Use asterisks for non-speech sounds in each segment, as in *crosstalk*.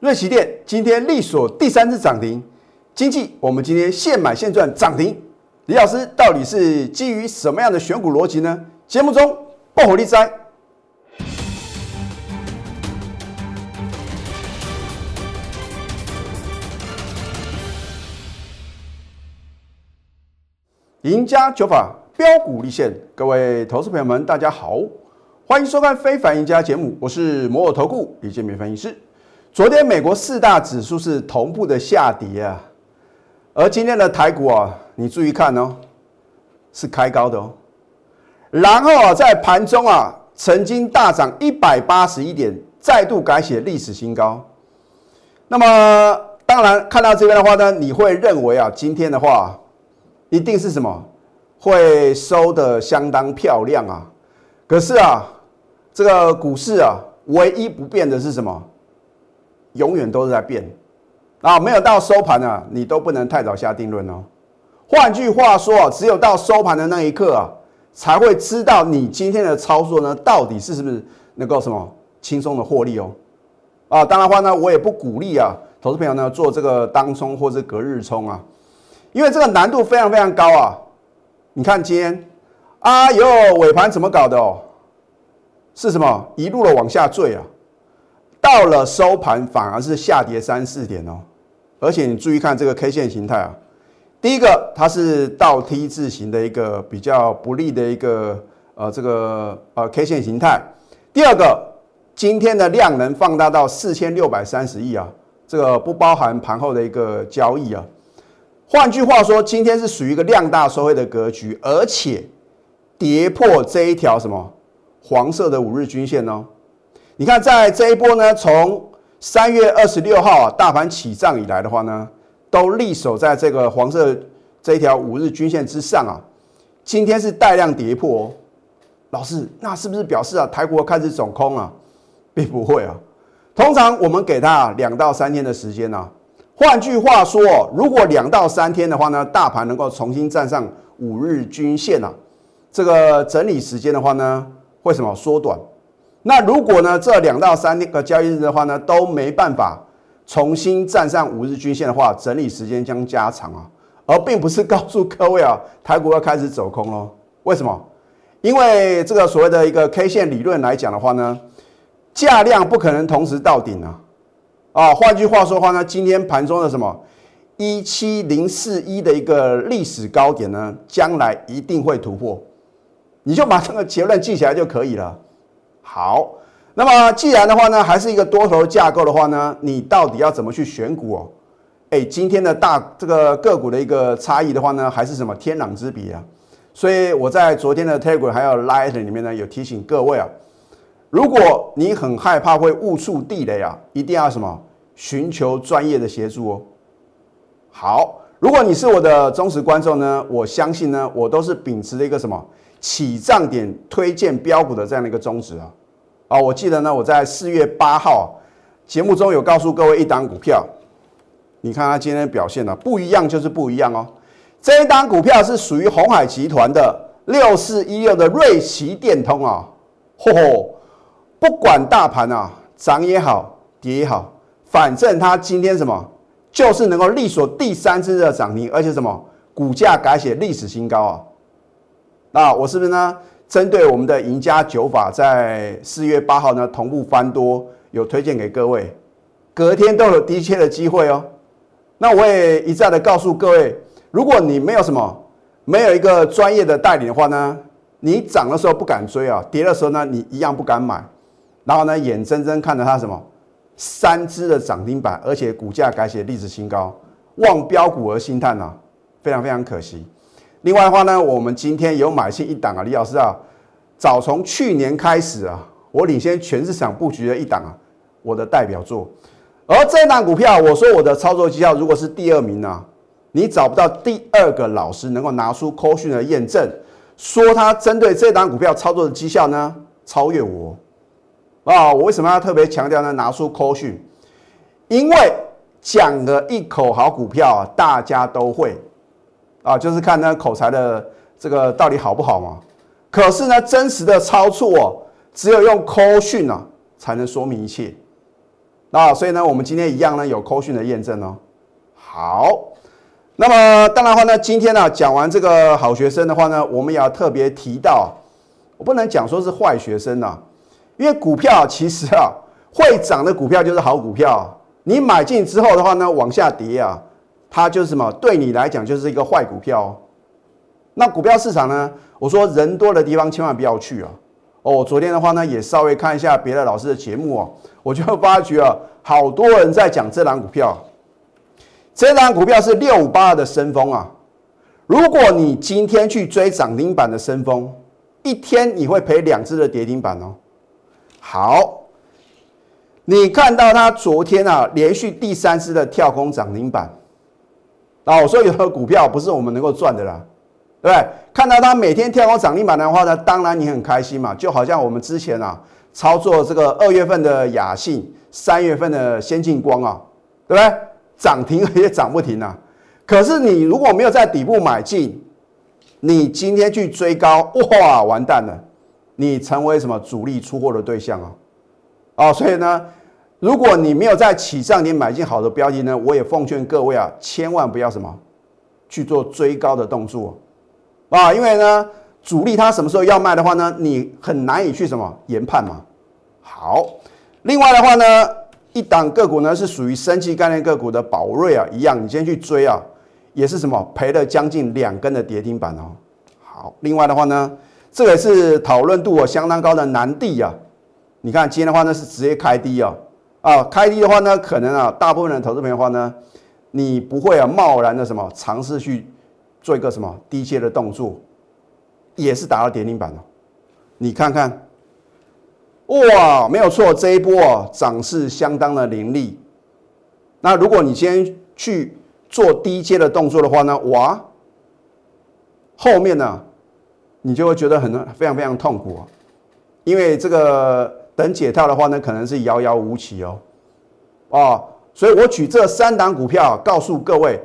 瑞奇店今天力所第三次涨停，经济我们今天现买现赚涨停。李老师到底是基于什么样的选股逻辑呢？节目中爆火力哉！赢家九法标股立现，各位投资朋友们，大家好，欢迎收看《非凡赢家》节目，我是摩尔投顾李建民分析师。昨天美国四大指数是同步的下跌啊，而今天的台股啊，你注意看哦，是开高的哦，然后啊，在盘中啊，曾经大涨一百八十一点，再度改写历史新高。那么，当然看到这边的话呢，你会认为啊，今天的话一定是什么会收的相当漂亮啊。可是啊，这个股市啊，唯一不变的是什么？永远都是在变，啊，没有到收盘啊，你都不能太早下定论哦。换句话说啊，只有到收盘的那一刻啊，才会知道你今天的操作呢，到底是是不是能够什么轻松的获利哦。啊，当然话呢，我也不鼓励啊，投资朋友呢做这个当冲或者隔日冲啊，因为这个难度非常非常高啊。你看今天，啊哟，尾盘怎么搞的哦？是什么一路的往下坠啊？到了收盘反而是下跌三四点哦，而且你注意看这个 K 线形态啊，第一个它是倒 T 字形的一个比较不利的一个呃这个呃 K 线形态，第二个今天的量能放大到四千六百三十亿啊，这个不包含盘后的一个交易啊，换句话说，今天是属于一个量大收回的格局，而且跌破这一条什么黄色的五日均线哦。你看，在这一波呢，从三月二十六号啊，大盘起涨以来的话呢，都立守在这个黄色这一条五日均线之上啊。今天是带量跌破哦，老师，那是不是表示啊，台股开始走空啊？并不会啊，通常我们给它两到三天的时间呢。换句话说，如果两到三天的话呢，大盘能够重新站上五日均线啊，这个整理时间的话呢，会什么缩短？那如果呢，这两到三个交易日的话呢，都没办法重新站上五日均线的话，整理时间将加长啊，而并不是告诉各位啊，台股要开始走空喽。为什么？因为这个所谓的一个 K 线理论来讲的话呢，价量不可能同时到顶啊。啊，换句话说的话呢，今天盘中的什么一七零四一的一个历史高点呢，将来一定会突破，你就把这个结论记起来就可以了。好，那么既然的话呢，还是一个多头架构的话呢，你到底要怎么去选股哦？哎，今天的大这个个股的一个差异的话呢，还是什么天壤之别啊？所以我在昨天的 Telegram 还有 Light 里面呢，有提醒各位啊，如果你很害怕会误触地雷啊，一定要什么寻求专业的协助哦。好，如果你是我的忠实观众呢，我相信呢，我都是秉持了一个什么起涨点推荐标股的这样的一个宗旨啊。啊，我记得呢，我在四月八号节目中有告诉各位一档股票，你看它今天表现呢不一样就是不一样哦。这一档股票是属于红海集团的六四一六的瑞奇电通啊，嚯嚯，不管大盘啊涨也好跌也好，反正它今天什么就是能够力所第三次的涨停，而且什么股价改写历史新高啊。那我是不是呢？针对我们的赢家九法，在四月八号呢同步翻多，有推荐给各位，隔天都有低切的机会哦。那我也一再的告诉各位，如果你没有什么，没有一个专业的带领的话呢，你涨的时候不敢追啊，跌的时候呢你一样不敢买，然后呢眼睁睁看着它什么三只的涨停板，而且股价改写历史新高，望标股而心叹呐，非常非常可惜。另外的话呢，我们今天有买进一档啊，李老师啊，早从去年开始啊，我领先全市场布局的一档啊，我的代表作。而这档股票，我说我的操作绩效如果是第二名呢，你找不到第二个老师能够拿出扣讯的验证，说他针对这档股票操作的绩效呢超越我啊！我为什么要特别强调呢？拿出扣讯，因为讲了一口好股票啊，大家都会。啊，就是看那口才的这个到底好不好嘛？可是呢，真实的操作只有用 call 讯啊，才能说明一切。那所以呢，我们今天一样呢有扣讯的验证哦。好，那么当然话呢，今天呢讲完这个好学生的话呢，我们也要特别提到，我不能讲说是坏学生呐，因为股票其实啊会涨的股票就是好股票，你买进之后的话呢往下跌啊，它就是什么？对你来讲就是一个坏股票。哦那股票市场呢？我说人多的地方千万不要去啊！哦，昨天的话呢，也稍微看一下别的老师的节目哦，我就发觉啊，好多人在讲这档股票。这档股票是六五八的深丰啊。如果你今天去追涨停板的深丰，一天你会赔两只的跌停板哦。好，你看到它昨天啊，连续第三次的跳空涨停板。啊，我说有的股票不是我们能够赚的啦。对不对？看到它每天跳高涨停板的话呢，当然你很开心嘛。就好像我们之前啊操作这个二月份的雅信，三月份的先进光啊，对不对？涨停也涨不停啊。可是你如果没有在底部买进，你今天去追高，哇，完蛋了！你成为什么主力出货的对象啊？哦，所以呢，如果你没有在起涨点买进好的标的呢，我也奉劝各位啊，千万不要什么去做追高的动作。啊，因为呢，主力他什么时候要卖的话呢，你很难以去什么研判嘛。好，另外的话呢，一档个股呢是属于升级概念个股的宝瑞啊，一样，你今天去追啊，也是什么赔了将近两根的跌停板哦。好，另外的话呢，这个是讨论度相当高的南地啊，你看今天的话呢是直接开低啊，啊，开低的话呢，可能啊，大部分的投资朋友的话呢，你不会啊贸然的什么尝试去。做一个什么低阶的动作，也是打到跌停板了。你看看，哇，没有错，这一波啊涨势相当的凌厉。那如果你先去做低阶的动作的话呢，哇，后面呢，你就会觉得很非常非常痛苦啊，因为这个等解套的话呢，可能是遥遥无期哦。哦，所以我举这三档股票告诉各位。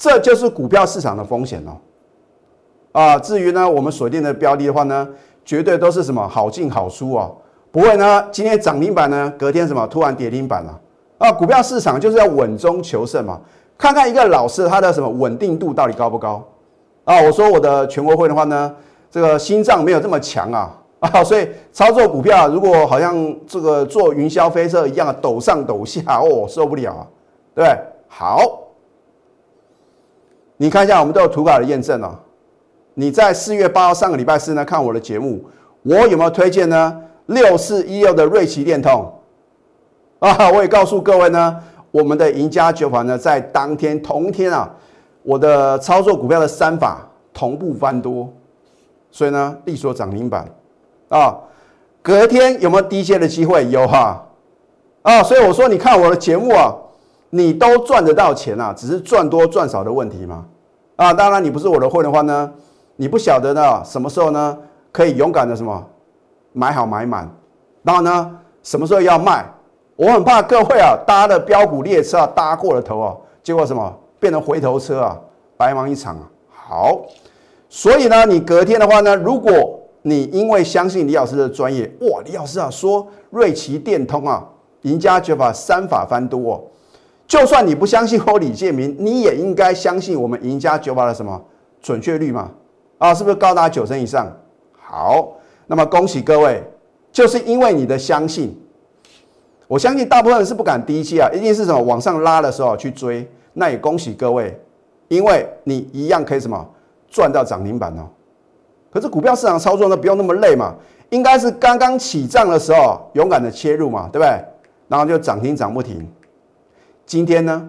这就是股票市场的风险哦，啊，至于呢，我们锁定的标的的话呢，绝对都是什么好进好出哦，不会呢，今天涨停板呢，隔天什么突然跌停板了啊？股票市场就是要稳中求胜嘛，看看一个老师他的什么稳定度到底高不高啊？我说我的全国会的话呢，这个心脏没有这么强啊 *laughs* 啊，所以操作股票如果好像这个坐云霄飞车一样抖上抖下哦，受不了啊，对不对？好。你看一下，我们都有图卡的验证哦。你在四月八号上个礼拜四呢看我的节目，我有没有推荐呢？六四一六的瑞奇电通啊，我也告诉各位呢，我们的赢家九法呢在当天同天啊，我的操作股票的三法同步翻多，所以呢力所涨停板啊。隔天有没有低阶的机会？有哈啊，所以我说你看我的节目啊。你都赚得到钱啊，只是赚多赚少的问题吗？啊，当然你不是我的会的话呢，你不晓得呢，什么时候呢可以勇敢的什么买好买满，然后呢什么时候要卖？我很怕各位啊搭的标股列车啊搭过了头啊，结果什么变成回头车啊，白忙一场啊。好，所以呢，你隔天的话呢，如果你因为相信李老师的专业，哇，李老师啊说瑞奇电通啊，赢家绝法三法翻多哦。就算你不相信我李建明，你也应该相信我们赢家九法的什么准确率嘛？啊，是不是高达九成以上？好，那么恭喜各位，就是因为你的相信，我相信大部分人是不敢低吸啊，一定是什么往上拉的时候去追。那也恭喜各位，因为你一样可以什么赚到涨停板哦。可是股票市场操作呢，不用那么累嘛，应该是刚刚起涨的时候勇敢的切入嘛，对不对？然后就涨停涨不停。今天呢？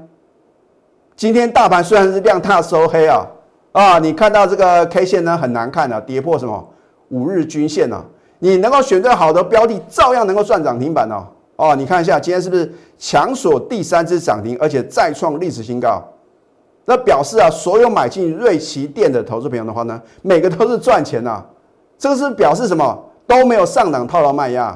今天大盘虽然是量大收黑啊，啊，你看到这个 K 线呢很难看啊，跌破什么五日均线啊？你能够选择好的标的，照样能够赚涨停板哦。哦，你看一下今天是不是强锁第三只涨停，而且再创历史新高？那表示啊，所有买进瑞奇店的投资朋友的话呢，每个都是赚钱呐。这个是表示什么？都没有上档套牢卖压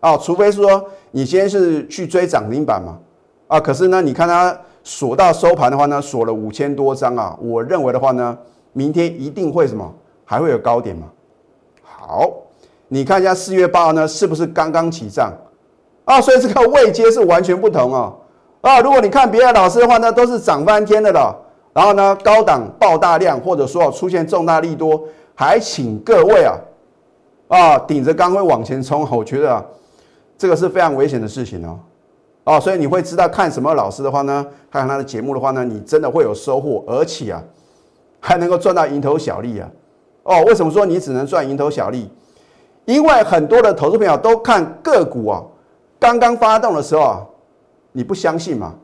啊，除非说你今天是去追涨停板嘛。啊，可是呢，你看它锁到收盘的话呢，锁了五千多张啊。我认为的话呢，明天一定会什么，还会有高点嘛。好，你看一下四月八号呢，是不是刚刚起涨？啊，所以这个位阶是完全不同哦。啊，如果你看别的老师的话呢，都是涨翻天的了。然后呢，高档爆大量，或者说出现重大利多，还请各位啊啊顶着钢盔往前冲，我觉得啊这个是非常危险的事情哦。哦，所以你会知道看什么老师的话呢，看他的节目的话呢，你真的会有收获，而且啊还能够赚到蝇头小利啊。哦，为什么说你只能赚蝇头小利？因为很多的投资朋友都看个股啊刚刚发动的时候啊。你不相信嘛？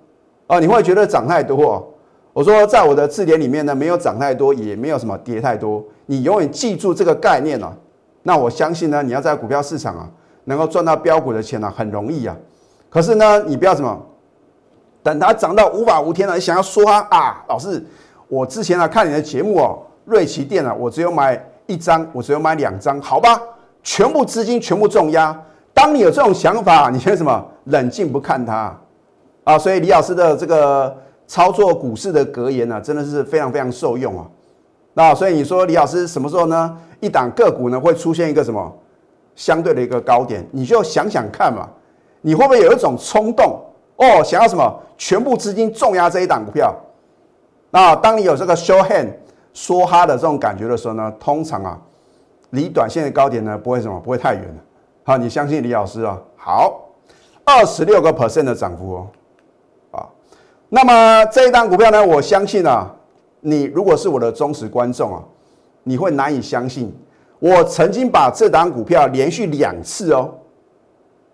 哦，你会觉得涨太多。我说，在我的字典里面呢，没有涨太多，也没有什么跌太多。你永远记住这个概念啊。那我相信呢，你要在股票市场啊，能够赚到标股的钱呢，很容易啊。可是呢，你不要什么，等它涨到无法无天了，你想要说它啊，老师，我之前啊看你的节目哦，瑞奇电啊，我只有买一张，我只有买两张，好吧，全部资金全部重压。当你有这种想法，你先什么冷静不看它。啊，所以李老师的这个操作股市的格言呢，真的是非常非常受用啊。那所以你说李老师什么时候呢？一档个股呢会出现一个什么相对的一个高点？你就想想看嘛，你会不会有一种冲动哦，想要什么全部资金重压这一档股票？那当你有这个 show hand 说哈的这种感觉的时候呢，通常啊，离短线的高点呢不会什么不会太远好，你相信李老师啊？好，二十六个 percent 的涨幅哦。那么这一档股票呢？我相信啊，你如果是我的忠实观众啊，你会难以相信，我曾经把这档股票连续两次哦，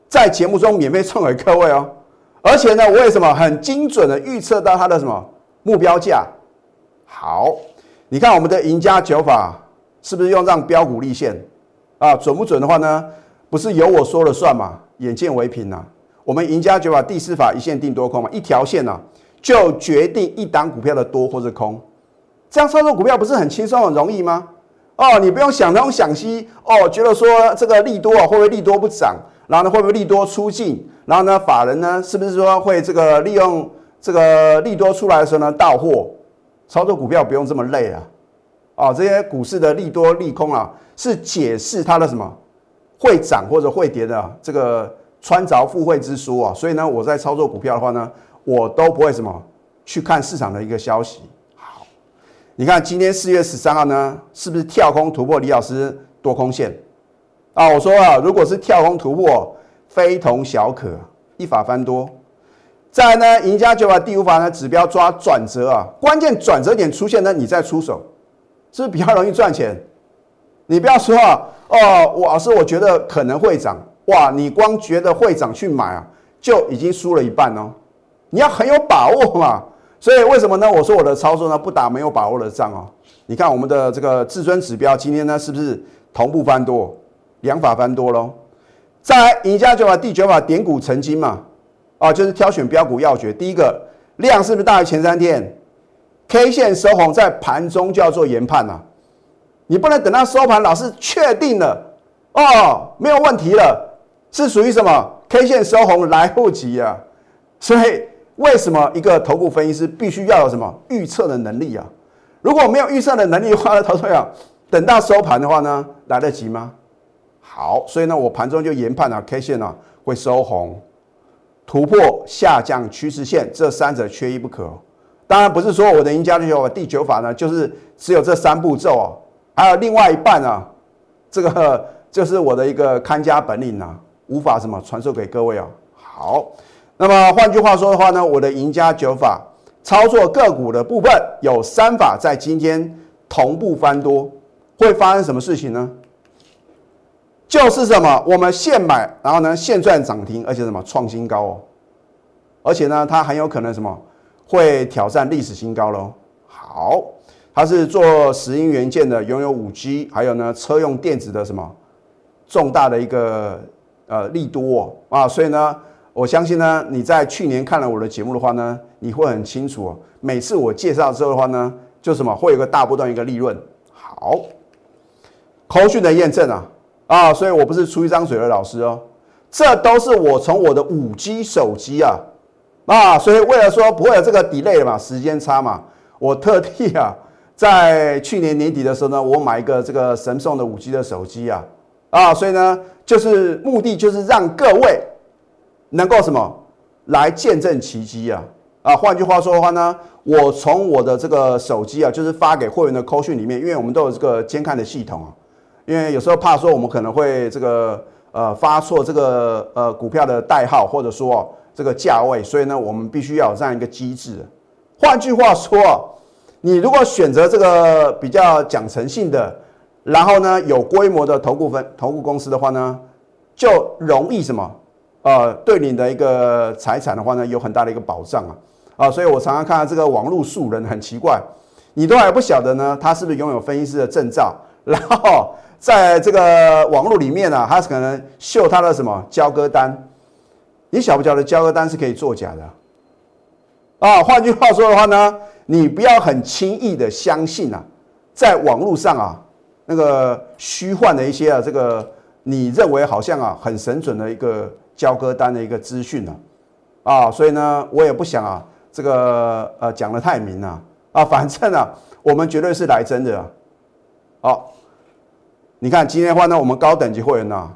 在节目中免费送给各位哦，而且呢，我为什么很精准的预测到它的什么目标价？好，你看我们的赢家九法是不是用这样标股立线啊？准不准的话呢？不是由我说了算嘛？眼见为凭呐。我们赢家九法第四法一线定多空嘛，一条线呢。就决定一档股票的多或者空，这样操作股票不是很轻松很容易吗？哦，你不用想东想西哦，觉得说这个利多啊会不会利多不涨，然后呢会不会利多出尽，然后呢法人呢是不是说会这个利用这个利多出来的时候呢到货？操作股票不用这么累啊！哦，这些股市的利多利空啊是解释它的什么会涨或者会跌的这个穿着附会之书啊，所以呢我在操作股票的话呢。我都不会什么去看市场的一个消息。好，你看今天四月十三号呢，是不是跳空突破李老师多空线啊？我说啊，如果是跳空突破，非同小可，一法翻多。再呢，赢家就把第五法呢指标抓转折啊，关键转折点出现呢，你再出手，是不是比较容易赚钱？你不要说啊，哦，我老师我觉得可能会涨，哇，你光觉得会涨去买啊，就已经输了一半哦。你要很有把握嘛，所以为什么呢？我说我的操作呢不打没有把握的仗哦。你看我们的这个至尊指标今天呢是不是同步翻多，两法翻多喽？在赢家九法第九法点股成金嘛，啊，就是挑选标股要诀。第一个量是不是大于前三天？K 线收红在盘中就要做研判呐，你不能等到收盘老是确定了哦，没有问题了，是属于什么 K 线收红来不及啊，所以。为什么一个头部分析师必须要有什么预测的能力啊？如果没有预测的能力的话呢，投资者等到收盘的话呢，来得及吗？好，所以呢，我盘中就研判啊，K 线呢会收红，突破下降趋势线，这三者缺一不可。当然不是说我的赢家就有第九法呢，就是只有这三步骤哦，还有另外一半啊，这个就是我的一个看家本领啊，无法什么传授给各位啊。好。那么换句话说的话呢，我的赢家九法操作个股的部分有三法，在今天同步翻多，会发生什么事情呢？就是什么，我们现买，然后呢现赚涨停，而且什么创新高哦，而且呢它很有可能什么会挑战历史新高喽。好，它是做石英元件的，拥有五 G，还有呢车用电子的什么重大的一个呃利多哦啊，所以呢。我相信呢，你在去年看了我的节目的话呢，你会很清楚哦。每次我介绍之后的话呢，就什么会有个大波段一个利润。好，口讯的验证啊啊，所以我不是出一张嘴的老师哦，这都是我从我的五 G 手机啊啊，所以为了说不会有这个 delay 嘛，时间差嘛，我特地啊，在去年年底的时候呢，我买一个这个神送的五 G 的手机啊啊，所以呢，就是目的就是让各位。能够什么来见证奇迹啊？啊，换句话说的话呢，我从我的这个手机啊，就是发给会员的扣讯里面，因为我们都有这个监看的系统啊，因为有时候怕说我们可能会这个呃发错这个呃股票的代号，或者说这个价位，所以呢，我们必须要有这样一个机制。换句话说，你如果选择这个比较讲诚信的，然后呢有规模的投顾分投顾公司的话呢，就容易什么？呃，对你的一个财产的话呢，有很大的一个保障啊。啊，所以我常常看到这个网络素人很奇怪，你都还不晓得呢，他是不是拥有分析师的证照？然后在这个网络里面呢，他可能秀他的什么交割单？你晓不晓得交割单是可以作假的？啊，换句话说的话呢，你不要很轻易的相信啊，在网络上啊，那个虚幻的一些啊，这个你认为好像啊很神准的一个交割单的一个资讯呢，啊，所以呢，我也不想啊，这个呃讲的太明了啊，*laughs* 反正啊，我们绝对是来真的啊。好，你看今天的话呢，我们高等级会员呢，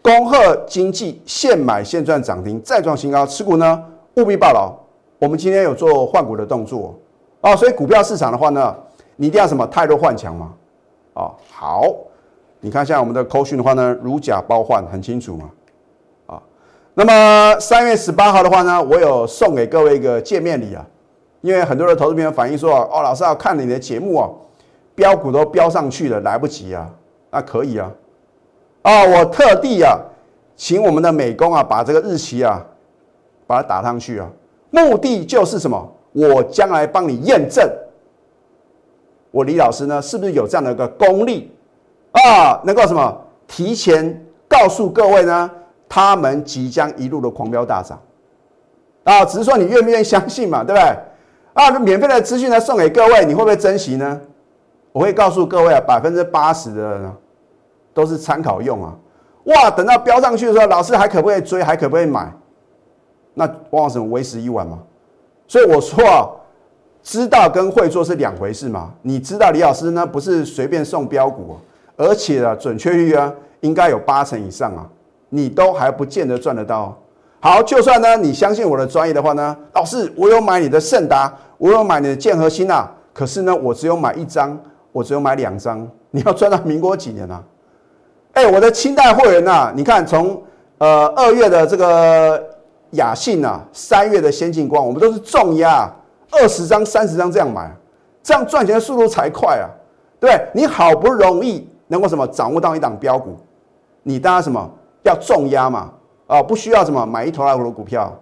恭贺经济现买现赚涨停再创新高，持股呢务必报牢。我们今天有做换股的动作啊，所以股票市场的话呢，你一定要什么太弱换强嘛啊。好，你看像我们的扣讯的话呢，如假包换很清楚嘛。那么三月十八号的话呢，我有送给各位一个见面礼啊，因为很多的投资朋友反映说哦，老师要看你的节目啊，标股都标上去了，来不及啊，那可以啊啊，我特地啊，请我们的美工啊，把这个日期啊，把它打上去啊。目的就是什么？我将来帮你验证，我李老师呢，是不是有这样的一个功力啊？能够什么提前告诉各位呢？他们即将一路的狂飙大涨啊！只是说你愿不愿意相信嘛？对不对？啊，免费的资讯呢送给各位，你会不会珍惜呢？我会告诉各位啊，百分之八十的人都是参考用啊！哇，等到飙上去的时候，老师还可不可以追？还可不可以买？那往往什么为时已晚嘛？所以我说啊，知道跟会做是两回事嘛。你知道李老师呢不是随便送标股，而且啊准确率啊应该有八成以上啊，你都还不见得赚得到。好，就算呢你相信我的专业的话呢，老师我有买你的盛达，我有买你的建和新啊，可是呢我只有买一张，我只有买两张，你要赚到民国几年啊？哎，我的清代会员呐，你看从呃二月的这个。雅信啊，三月的先进光，我们都是重压二十张、三十张这样买，这样赚钱的速度才快啊，对不对？你好不容易能够什么掌握到一档标股，你当然什么要重压嘛，啊，不需要什么买一头二头的股票。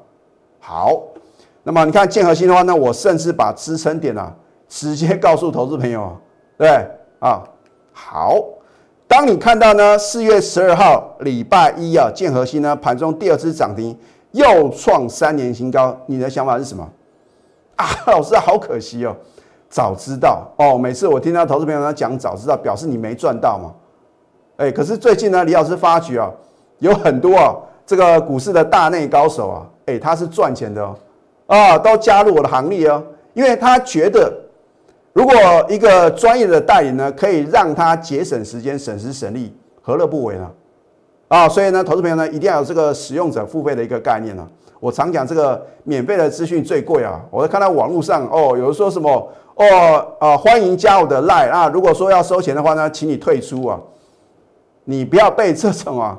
好，那么你看建和新的话，那我甚至把支撑点啊直接告诉投资朋友，对啊？好，当你看到呢四月十二号礼拜一啊，建和新呢盘中第二次涨停。又创三年新高，你的想法是什么？啊，*laughs* 老师好可惜哦，早知道哦。每次我听到投资朋友讲早知道，表示你没赚到嘛。哎，可是最近呢，李老师发觉啊，有很多啊这个股市的大内高手啊，哎，他是赚钱的哦，啊，都加入我的行列哦，因为他觉得如果一个专业的代理呢，可以让他节省时间、省时省力，何乐不为呢？啊，所以呢，投资朋友呢，一定要有这个使用者付费的一个概念呢。我常讲这个免费的资讯最贵啊。我看到网络上哦，有人说什么哦，啊，欢迎加我的 line 啊。如果说要收钱的话呢，请你退出啊。你不要被这种啊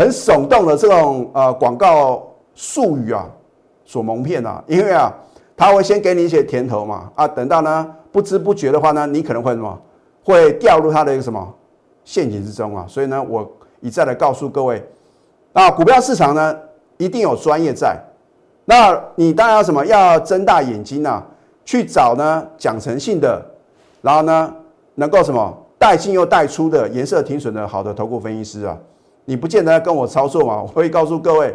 很耸动的这种呃广告术语啊所蒙骗啊。因为啊，他会先给你一些甜头嘛啊，等到呢不知不觉的话呢，你可能会什么会掉入他的一个什么陷阱之中啊。所以呢，我。一再的告诉各位，那股票市场呢，一定有专业在。那你当然要什么？要睁大眼睛呐，去找呢讲诚信的，然后呢能够什么带进又带出的颜色停损的好的投顾分析师啊。你不见得要跟我操作嘛？我会告诉各位，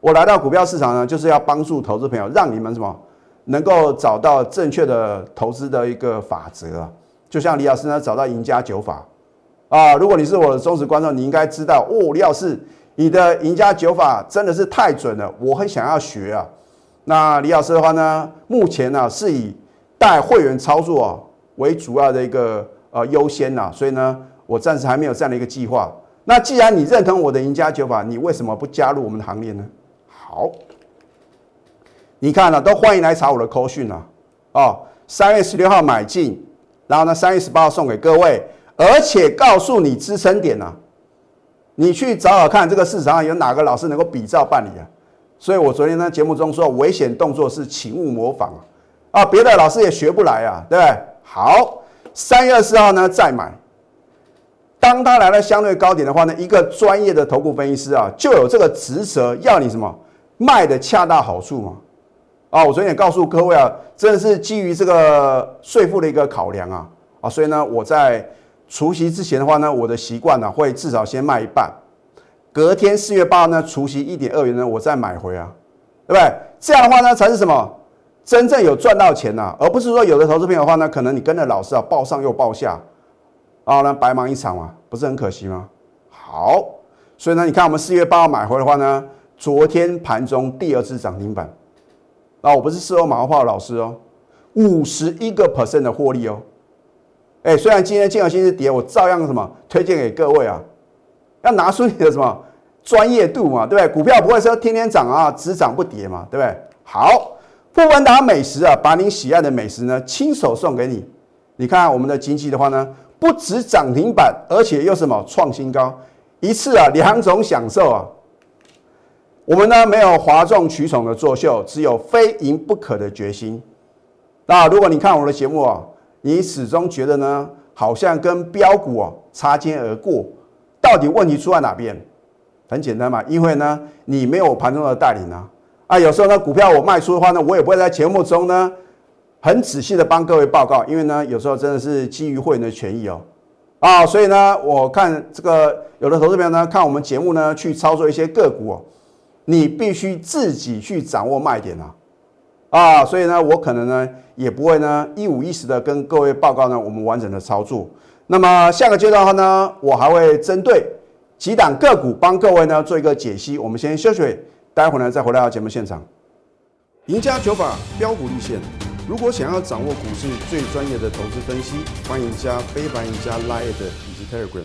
我来到股票市场呢，就是要帮助投资朋友，让你们什么能够找到正确的投资的一个法则。就像李老师呢，找到赢家九法。啊，如果你是我的忠实观众，你应该知道哦。李老师，你的赢家九法真的是太准了，我很想要学啊。那李老师的话呢，目前呢是以带会员操作啊为主要的一个呃优先呐，所以呢，我暂时还没有这样的一个计划。那既然你认同我的赢家九法，你为什么不加入我们的行列呢？好，你看了都欢迎来查我的扣讯啊。哦，三月十六号买进，然后呢，三月十八号送给各位，而且告诉你支撑点啊，你去找找看这个市场上有哪个老师能够比照办理啊。所以我昨天呢节目中说，危险动作是请勿模仿啊，啊，别的老师也学不来啊，对不对？好，三月二十号呢再买，当他来到相对高点的话呢，一个专业的投顾分析师啊，就有这个职责要你什么卖的恰到好处嘛。啊，我昨天也告诉各位啊，真的是基于这个税负的一个考量啊，啊，所以呢，我在除夕之前的话呢，我的习惯呢会至少先卖一半，隔天四月八呢，除夕一点二元呢，我再买回啊，对不对？这样的话呢，才是什么？真正有赚到钱呐，而不是说有的投资朋友的话呢，可能你跟着老师啊，报上又报下，然后呢，白忙一场嘛，不是很可惜吗？好，所以呢，你看我们四月八号买回的话呢，昨天盘中第二次涨停板。啊，我不是事后马后炮的老师哦，五十一个 percent 的获利哦，哎，虽然今天金额星是跌，我照样什么推荐给各位啊，要拿出你的什么专业度嘛，对不对？股票不会说天天涨啊，只涨不跌嘛，对不对？好，富文达美食啊，把你喜爱的美食呢亲手送给你。你看我们的经济的话呢，不止涨停板，而且又什么创新高，一次啊两种享受啊。我们呢没有哗众取宠的作秀，只有非赢不可的决心。那如果你看我的节目啊，你始终觉得呢，好像跟标股啊擦肩而过，到底问题出在哪边？很简单嘛，因为呢你没有盘中的带领啊。啊，有时候呢股票我卖出的话呢，我也不会在节目中呢很仔细的帮各位报告，因为呢有时候真的是基于会员的权益哦。啊，所以呢我看这个有的投资朋友呢看我们节目呢去操作一些个股哦。你必须自己去掌握卖点啊，啊，所以呢，我可能呢也不会呢一五一十的跟各位报告呢我们完整的操作。那么下个阶段的话呢，我还会针对几档个股帮各位呢做一个解析。我们先休息，待会儿呢再回到节目现场。赢家九法标股立线，如果想要掌握股市最专业的投资分析，欢迎加非凡、赢家 Line 以及 Telegram。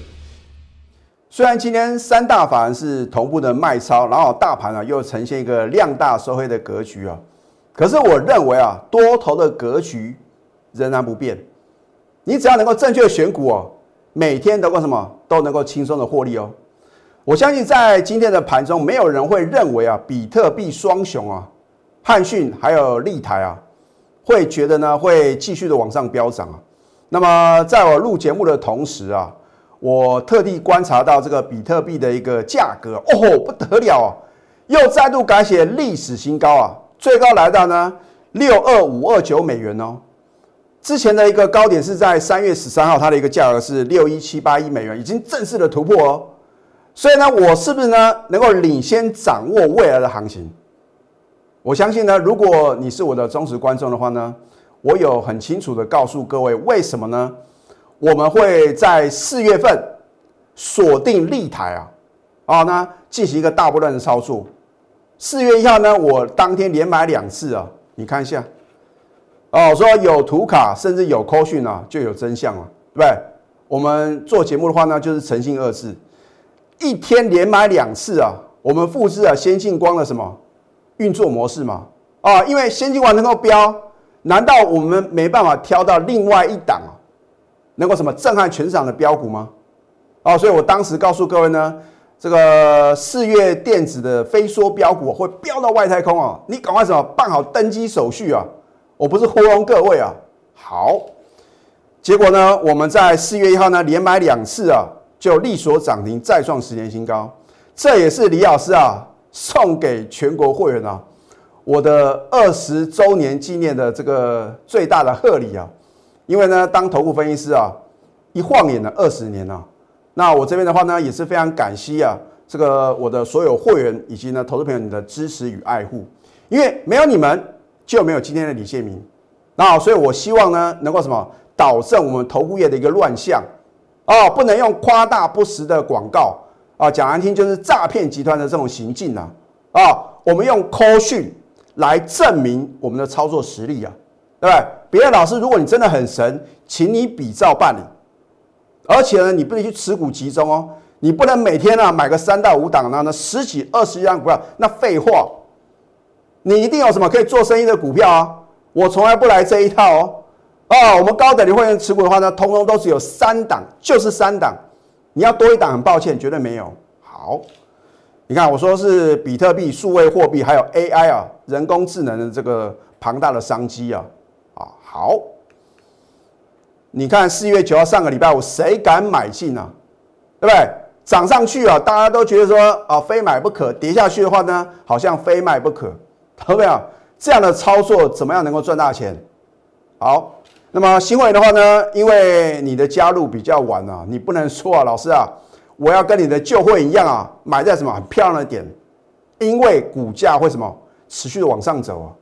虽然今天三大法人是同步的卖超，然后大盘啊又呈现一个量大收黑的格局啊，可是我认为啊多头的格局仍然不变。你只要能够正确选股哦，每天能够什么都能够轻松的获利哦。我相信在今天的盘中，没有人会认为啊比特币双雄啊汉讯还有立台啊会觉得呢会继续的往上飙涨啊。那么在我录节目的同时啊。我特地观察到这个比特币的一个价格，哦，不得了啊，又再度改写历史新高啊，最高来到呢六二五二九美元哦。之前的一个高点是在三月十三号，它的一个价格是六一七八一美元，已经正式的突破哦。所以呢，我是不是呢能够领先掌握未来的行情？我相信呢，如果你是我的忠实观众的话呢，我有很清楚的告诉各位为什么呢？我们会在四月份锁定立台啊，啊，那进行一个大波段的操作。四月一号呢，我当天连买两次啊，你看一下，哦，说有图卡，甚至有扣讯啊，就有真相了，对不对？我们做节目的话呢，就是诚信二字，一天连买两次啊，我们复制啊先进光的什么运作模式嘛，啊，因为先进光能够标，难道我们没办法挑到另外一档啊？能够什么震撼全场的标股吗？哦，所以我当时告诉各位呢，这个四月电子的飞梭标股会飙到外太空啊！你赶快什么办好登机手续啊！我不是糊弄各位啊。好，结果呢，我们在四月一号呢连买两次啊，就力所涨停，再创十年新高。这也是李老师啊送给全国会员啊我的二十周年纪念的这个最大的贺礼啊！因为呢，当头部分析师啊，一晃眼了二十年了。那我这边的话呢，也是非常感激啊，这个我的所有会员以及呢投资朋友你的支持与爱护。因为没有你们，就没有今天的李建明。那所以我希望呢，能够什么导正我们投顾业的一个乱象哦，不能用夸大不实的广告啊，讲难听就是诈骗集团的这种行径啊啊，我们用 call 讯来证明我们的操作实力啊。对不对？别的老师，如果你真的很神，请你比照办理。而且呢，你不能去持股集中哦，你不能每天呢买个三到五档呢，十几二十张股票，那废话，你一定有什么可以做生意的股票啊？我从来不来这一套哦。啊，我们高等级会员持股的话呢，通通都只有三档，就是三档。你要多一档，很抱歉，绝对没有。好，你看我说是比特币、数位货币，还有 AI 啊，人工智能的这个庞大的商机啊。啊，好。你看四月九号上个礼拜五，谁敢买进呢？对不对？涨上去啊，大家都觉得说啊，非买不可；跌下去的话呢，好像非卖不可。懂没有？这样的操作怎么样能够赚大钱？好，那么新会员的话呢，因为你的加入比较晚啊，你不能说啊，老师啊，我要跟你的旧会员一样啊，买在什么很漂亮的点，因为股价会什么持续的往上走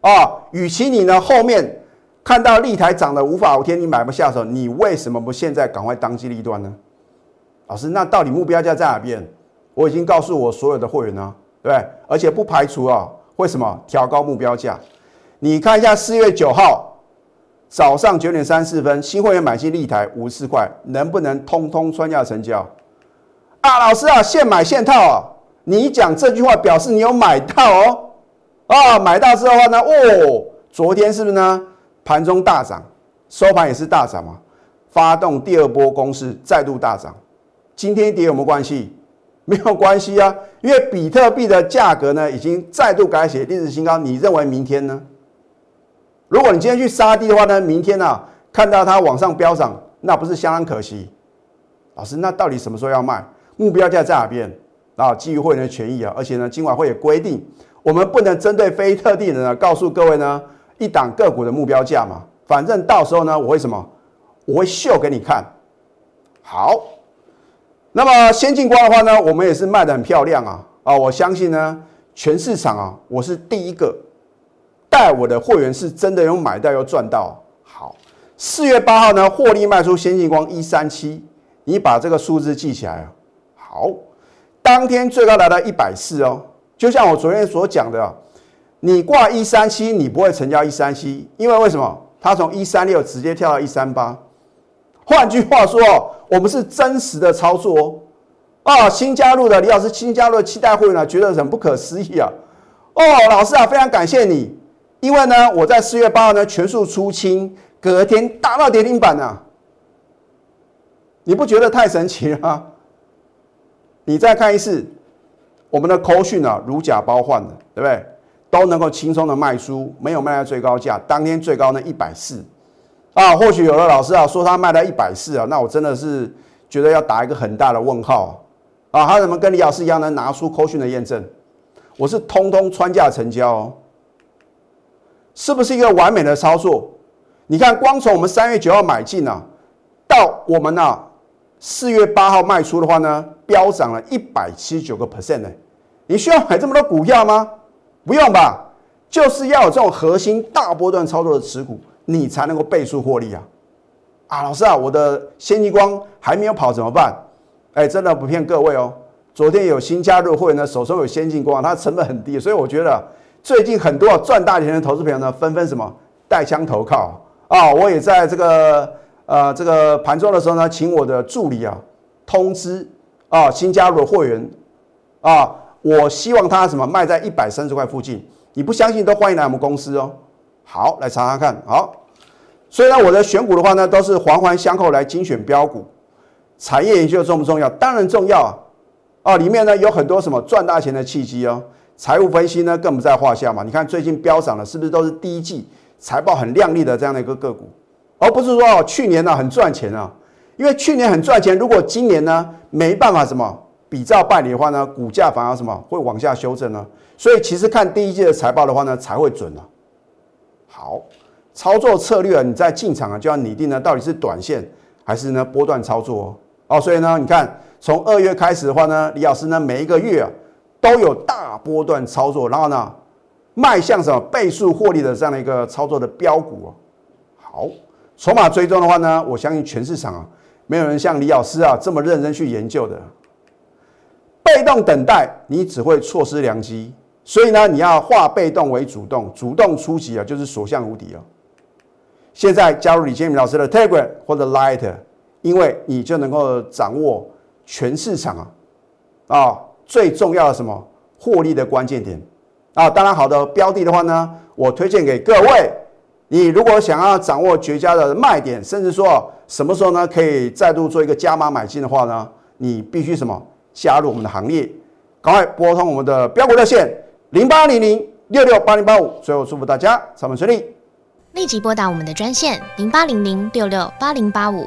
啊啊，与其你呢后面。看到立台涨得无法无天，你买不下手，你为什么不现在赶快当机立断呢？老师，那到底目标价在哪边？我已经告诉我所有的会员呢，对对？而且不排除啊，为什么调高目标价？你看一下四月九号早上九点三四分，新会员买进立台五十四块，能不能通通穿价成交？啊，老师啊，现买现套啊！你讲这句话表示你有买到哦，啊，买到之后的话呢，哦，昨天是不是呢？盘中大涨，收盘也是大涨嘛，发动第二波攻势，再度大涨。今天跌有没有关系？没有关系啊，因为比特币的价格呢已经再度改写历史新高。你认为明天呢？如果你今天去杀低的话呢，明天呢看到它往上飙涨，那不是相当可惜？老师，那到底什么时候要卖？目标价在哪边？啊，基于会员的权益啊，而且呢，今晚会有规定，我们不能针对非特定人啊，告诉各位呢。一档个股的目标价嘛，反正到时候呢，我会什么？我会秀给你看。好，那么先进光的话呢，我们也是卖的很漂亮啊啊！我相信呢，全市场啊，我是第一个带我的会员是真的有买到又赚到。好，四月八号呢，获利卖出先进光一三七，你把这个数字记起来啊。好，当天最高来到一百四哦，就像我昨天所讲的。你挂一三七，你不会成交一三七，因为为什么？它从一三六直接跳到一三八。换句话说，我们是真实的操作哦。啊，新加入的李老师，新加入的期待会呢，觉得很不可思议啊。哦，老师啊，非常感谢你，因为呢，我在四月八号呢全数出清，隔天达到跌停板啊。你不觉得太神奇了吗？你再看一次，我们的扣讯啊，如假包换的，对不对？都能够轻松的卖出，没有卖在最高价，当天最高呢一百四啊。或许有的老师啊说他卖到一百四啊，那我真的是觉得要打一个很大的问号啊。他怎么跟李老师一样能拿出扣讯的验证？我是通通穿价成交，哦是不是一个完美的操作？你看，光从我们三月九号买进啊，到我们呢四月八号卖出的话呢，飙涨了一百七十九个 percent 呢。你需要买这么多股票吗？不用吧，就是要有这种核心大波段操作的持股，你才能够倍数获利啊！啊，老师啊，我的先进光还没有跑怎么办？哎，真的不骗各位哦。昨天有新加入会员呢，手中有先进光，它成本很低，所以我觉得最近很多赚大钱的投资朋友呢，纷纷什么带枪投靠啊！我也在这个呃这个盘中的时候呢，请我的助理啊通知啊新加入的会员啊。我希望他什么卖在一百三十块附近，你不相信都欢迎来我们公司哦。好，来查查看。好，所以呢，我的选股的话呢，都是环环相扣来精选标股。产业研究重不重要？当然重要啊！啊，里面呢有很多什么赚大钱的契机哦。财务分析呢更不在话下嘛。你看最近飙涨的，是不是都是第一季财报很亮丽的这样的一个个股，而不是说哦去年呢很赚钱啊？因为去年很赚钱，如果今年呢没办法什么？比照办理的话呢，股价反而什么会往下修正呢？所以其实看第一季的财报的话呢，才会准呢。好，操作策略啊，你在进场啊就要拟定呢，到底是短线还是呢波段操作哦。哦，所以呢，你看从二月开始的话呢，李老师呢每一个月啊都有大波段操作，然后呢迈向什么倍数获利的这样的一个操作的标股哦。好，筹码追踪的话呢，我相信全市场啊没有人像李老师啊这么认真去研究的。被动等待，你只会错失良机。所以呢，你要化被动为主动，主动出击啊，就是所向无敌哦。现在加入李建明老师的 Telegram 或者 Light，因为你就能够掌握全市场啊啊最重要的什么获利的关键点啊，当然好的标的的话呢，我推荐给各位。你如果想要掌握绝佳的卖点，甚至说什么时候呢可以再度做一个加码买进的话呢，你必须什么加入我们的行列，赶快拨通我们的标股热线零八零零六六八零八五。最后祝福大家上班顺利，立即拨打我们的专线零八零零六六八零八五。